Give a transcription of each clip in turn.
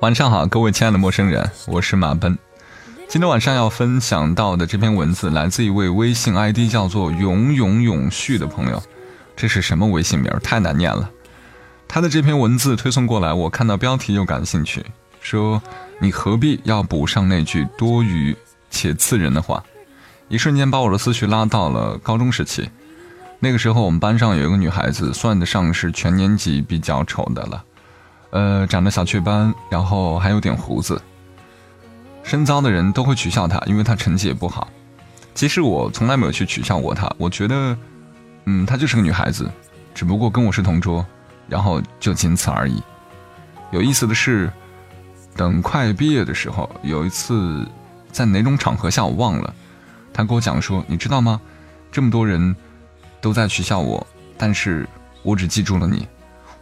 晚上好，各位亲爱的陌生人，我是马奔。今天晚上要分享到的这篇文字来自一位微信 ID 叫做“永永永续”的朋友。这是什么微信名？太难念了。他的这篇文字推送过来，我看到标题就感兴趣，说你何必要补上那句多余且刺人的话？一瞬间把我的思绪拉到了高中时期。那个时候，我们班上有一个女孩子，算得上是全年级比较丑的了。呃，长着小雀斑，然后还有点胡子。深遭的人都会取笑他，因为他成绩也不好。其实我从来没有去取笑过他，我觉得，嗯，她就是个女孩子，只不过跟我是同桌，然后就仅此而已。有意思的是，等快毕业的时候，有一次在哪种场合下我忘了，她跟我讲说：“你知道吗？这么多人都在取笑我，但是我只记住了你。”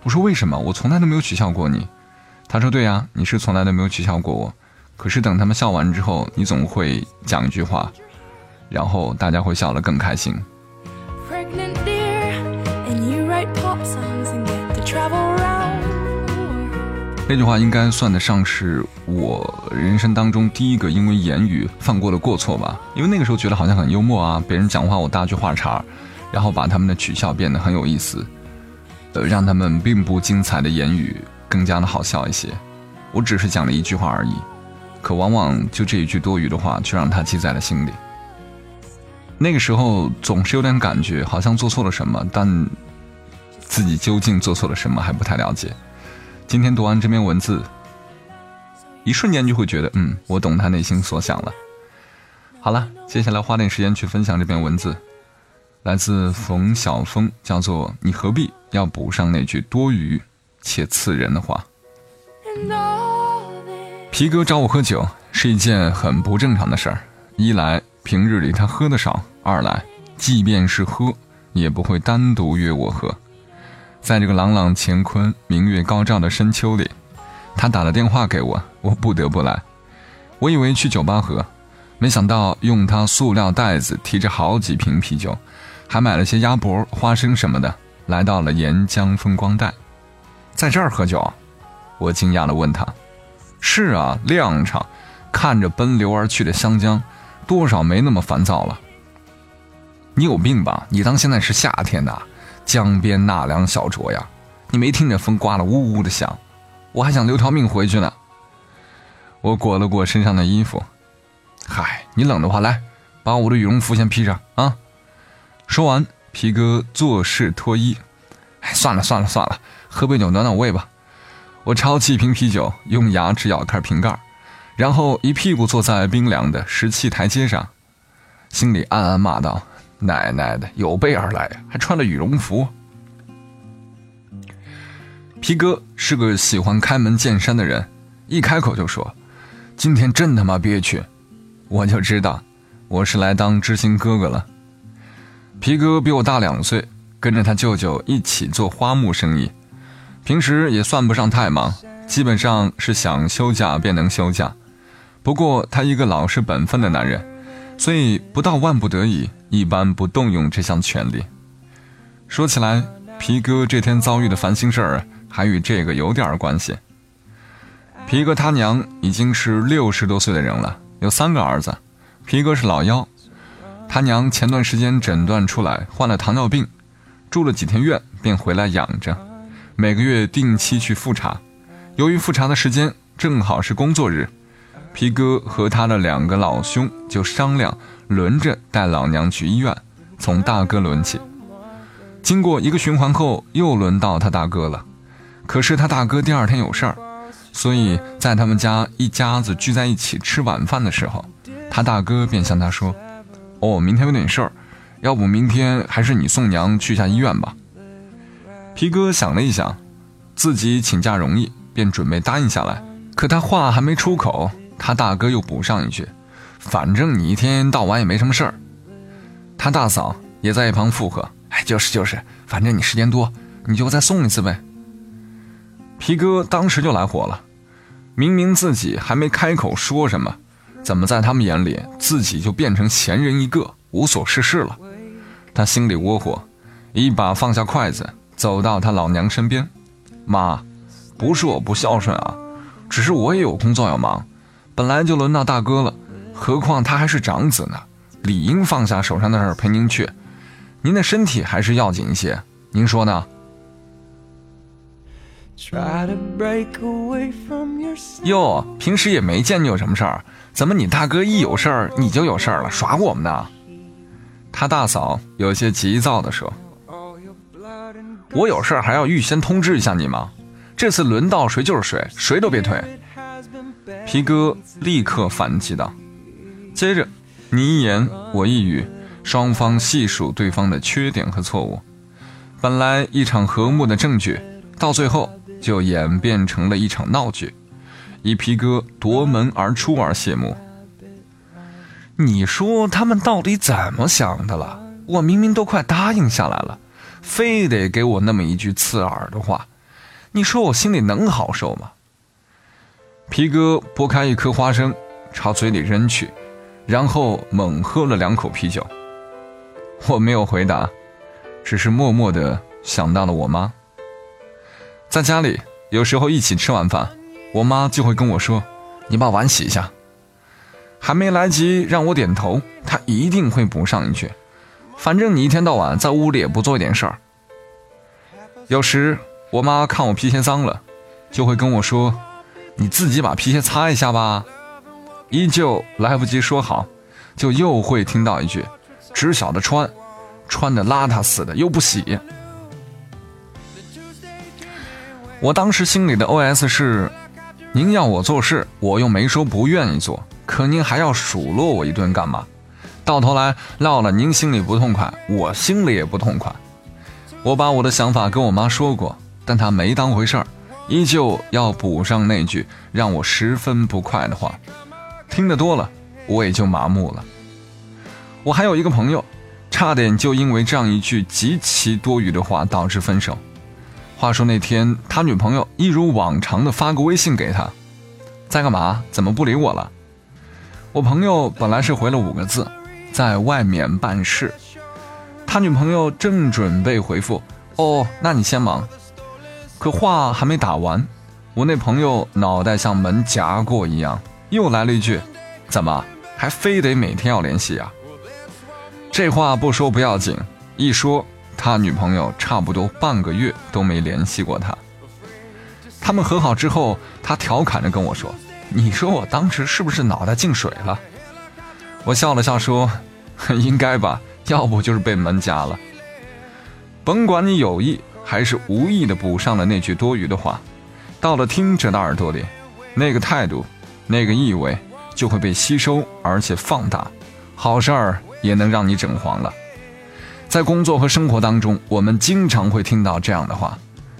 我说为什么？我从来都没有取笑过你。他说对呀，你是从来都没有取笑过我。可是等他们笑完之后，你总会讲一句话，然后大家会笑得更开心。那句话应该算得上是我人生当中第一个因为言语犯过的过错吧？因为那个时候觉得好像很幽默啊，别人讲话我搭句话茬，然后把他们的取笑变得很有意思。让他们并不精彩的言语更加的好笑一些。我只是讲了一句话而已，可往往就这一句多余的话，却让他记在了心里。那个时候总是有点感觉，好像做错了什么，但自己究竟做错了什么还不太了解。今天读完这篇文字，一瞬间就会觉得，嗯，我懂他内心所想了。好了，接下来花点时间去分享这篇文字。来自冯晓峰，叫做“你何必要补上那句多余且刺人的话？”皮哥找我喝酒是一件很不正常的事儿。一来平日里他喝的少，二来即便是喝，也不会单独约我喝。在这个朗朗乾坤、明月高照的深秋里，他打了电话给我，我不得不来。我以为去酒吧喝，没想到用他塑料袋子提着好几瓶啤酒。还买了些鸭脖、花生什么的，来到了沿江风光带，在这儿喝酒，我惊讶地问他：“是啊，亮场，看着奔流而去的湘江，多少没那么烦躁了。你有病吧？你当现在是夏天呐？江边纳凉小酌呀？你没听着风刮得呜呜的响？我还想留条命回去呢。”我裹了裹身上的衣服，嗨，你冷的话，来，把我的羽绒服先披上啊。说完，皮哥做事脱衣。哎，算了算了算了，喝杯酒暖暖胃吧。我抄起一瓶啤酒，用牙齿咬开瓶盖，然后一屁股坐在冰凉的石砌台阶上，心里暗暗骂道：“奶奶的，有备而来，还穿了羽绒服。”皮哥是个喜欢开门见山的人，一开口就说：“今天真他妈憋屈。”我就知道，我是来当知心哥哥了。皮哥比我大两岁，跟着他舅舅一起做花木生意，平时也算不上太忙，基本上是想休假便能休假。不过他一个老实本分的男人，所以不到万不得已，一般不动用这项权利。说起来，皮哥这天遭遇的烦心事儿，还与这个有点关系。皮哥他娘已经是六十多岁的人了，有三个儿子，皮哥是老幺。他娘前段时间诊断出来患了糖尿病，住了几天院便回来养着，每个月定期去复查。由于复查的时间正好是工作日，皮哥和他的两个老兄就商量轮着带老娘去医院，从大哥轮起。经过一个循环后，又轮到他大哥了。可是他大哥第二天有事儿，所以在他们家一家子聚在一起吃晚饭的时候，他大哥便向他说。哦，明天有点事儿，要不明天还是你送娘去下医院吧。皮哥想了一想，自己请假容易，便准备答应下来。可他话还没出口，他大哥又补上一句：“反正你一天到晚也没什么事儿。”他大嫂也在一旁附和：“哎，就是就是，反正你时间多，你就再送一次呗。”皮哥当时就来火了，明明自己还没开口说什么。怎么在他们眼里，自己就变成闲人一个，无所事事了？他心里窝火，一把放下筷子，走到他老娘身边：“妈，不是我不孝顺啊，只是我也有工作要忙，本来就轮到大哥了，何况他还是长子呢，理应放下手上的事儿陪您去。您的身体还是要紧一些，您说呢？哟，平时也没见你有什么事儿，怎么你大哥一有事儿你就有事儿了，耍我们呢？他大嫂有些急躁地说：“我有事儿还要预先通知一下你吗？这次轮到谁就是谁，谁都别推。”皮哥立刻反击道。接着，你一言我一语，双方细数对方的缺点和错误。本来一场和睦的证据，到最后。就演变成了一场闹剧，以皮哥夺门而出而谢幕。你说他们到底怎么想的了？我明明都快答应下来了，非得给我那么一句刺耳的话，你说我心里能好受吗？皮哥剥开一颗花生，朝嘴里扔去，然后猛喝了两口啤酒。我没有回答，只是默默的想到了我妈。在家里，有时候一起吃完饭，我妈就会跟我说：“你把碗洗一下。”还没来及让我点头，她一定会补上一句：“反正你一天到晚在屋里也不做一点事儿。”有时我妈看我皮鞋脏了，就会跟我说：“你自己把皮鞋擦一下吧。”依旧来不及说好，就又会听到一句：“只晓得穿，穿的邋遢死的又不洗。”我当时心里的 OS 是：您要我做事，我又没说不愿意做，可您还要数落我一顿干嘛？到头来闹了您心里不痛快，我心里也不痛快。我把我的想法跟我妈说过，但她没当回事儿，依旧要补上那句让我十分不快的话。听得多了，我也就麻木了。我还有一个朋友，差点就因为这样一句极其多余的话导致分手。话说那天，他女朋友一如往常的发个微信给他，在干嘛？怎么不理我了？我朋友本来是回了五个字，在外面办事。他女朋友正准备回复，哦，那你先忙。可话还没打完，我那朋友脑袋像门夹过一样，又来了一句：怎么还非得每天要联系啊？这话不说不要紧，一说。他女朋友差不多半个月都没联系过他。他们和好之后，他调侃着跟我说：“你说我当时是不是脑袋进水了？”我笑了笑说：“应该吧，要不就是被门夹了。”甭管你有意还是无意的补上了那句多余的话，到了听者的耳朵里，那个态度、那个意味就会被吸收而且放大，好事儿也能让你整黄了。在工作和生活当中，我们经常会听到这样的话：“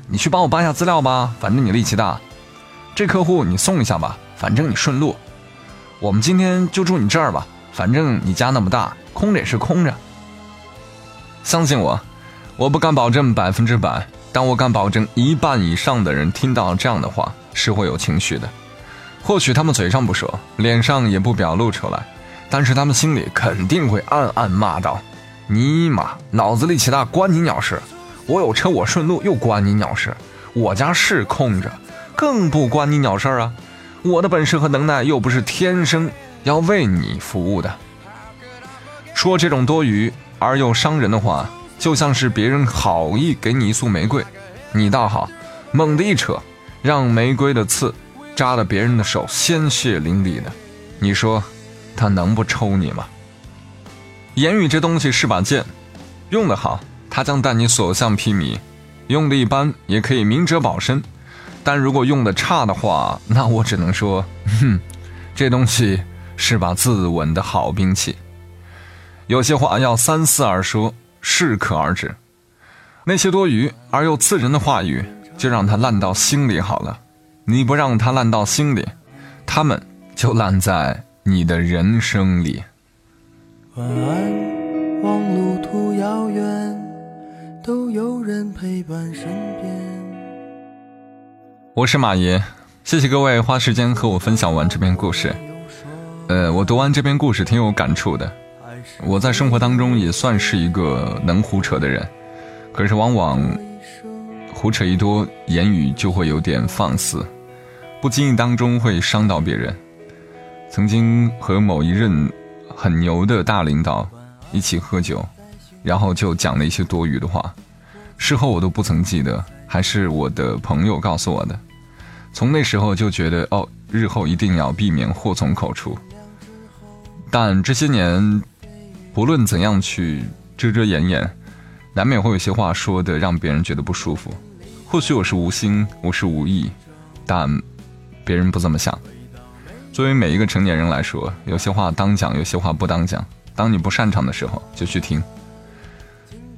你去帮我搬下资料吧，反正你力气大；这客户你送一下吧，反正你顺路；我们今天就住你这儿吧，反正你家那么大，空着也是空着。”相信我，我不敢保证百分之百，但我敢保证一半以上的人听到这样的话是会有情绪的。或许他们嘴上不说，脸上也不表露出来，但是他们心里肯定会暗暗骂道。尼玛，脑子力气大关你鸟事！我有车我顺路又关你鸟事！我家是空着，更不关你鸟事啊！我的本事和能耐又不是天生要为你服务的。说这种多余而又伤人的话，就像是别人好意给你一束玫瑰，你倒好，猛地一扯，让玫瑰的刺扎了别人的手鲜血淋漓的，你说他能不抽你吗？言语这东西是把剑，用得好，它将带你所向披靡；用的一般，也可以明哲保身。但如果用的差的话，那我只能说，哼，这东西是把自刎的好兵器。有些话要三思而说，适可而止。那些多余而又刺人的话语，就让它烂到心里好了。你不让它烂到心里，它们就烂在你的人生里。晚安，望路途遥远，都有人陪伴身边。我是马爷，谢谢各位花时间和我分享完这篇故事。呃，我读完这篇故事挺有感触的。我在生活当中也算是一个能胡扯的人，可是往往胡扯一多，言语就会有点放肆。不经意当中会伤到别人。曾经和某一任很牛的大领导一起喝酒，然后就讲了一些多余的话，事后我都不曾记得，还是我的朋友告诉我的。从那时候就觉得哦，日后一定要避免祸从口出。但这些年，不论怎样去遮遮掩掩，难免会有些话说的让别人觉得不舒服。或许我是无心，我是无意，但别人不这么想。作为每一个成年人来说，有些话当讲，有些话不当讲。当你不擅长的时候，就去听。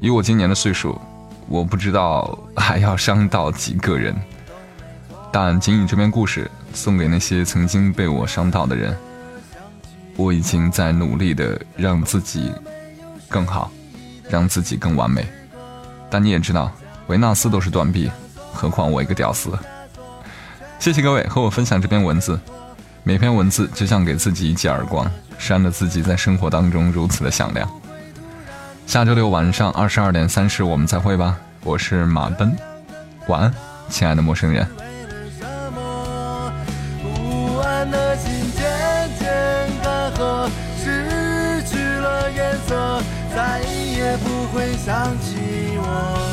以我今年的岁数，我不知道还要伤到几个人。但仅以这篇故事送给那些曾经被我伤到的人，我已经在努力的让自己更好，让自己更完美。但你也知道，维纳斯都是断臂，何况我一个屌丝。谢谢各位和我分享这篇文字，每篇文字就像给自己一记耳光，扇得自己在生活当中如此的响亮。下周六晚上二十二点三十，我们再会吧。我是马奔，晚安，亲爱的陌生人。失去了颜色，再也不会想起我。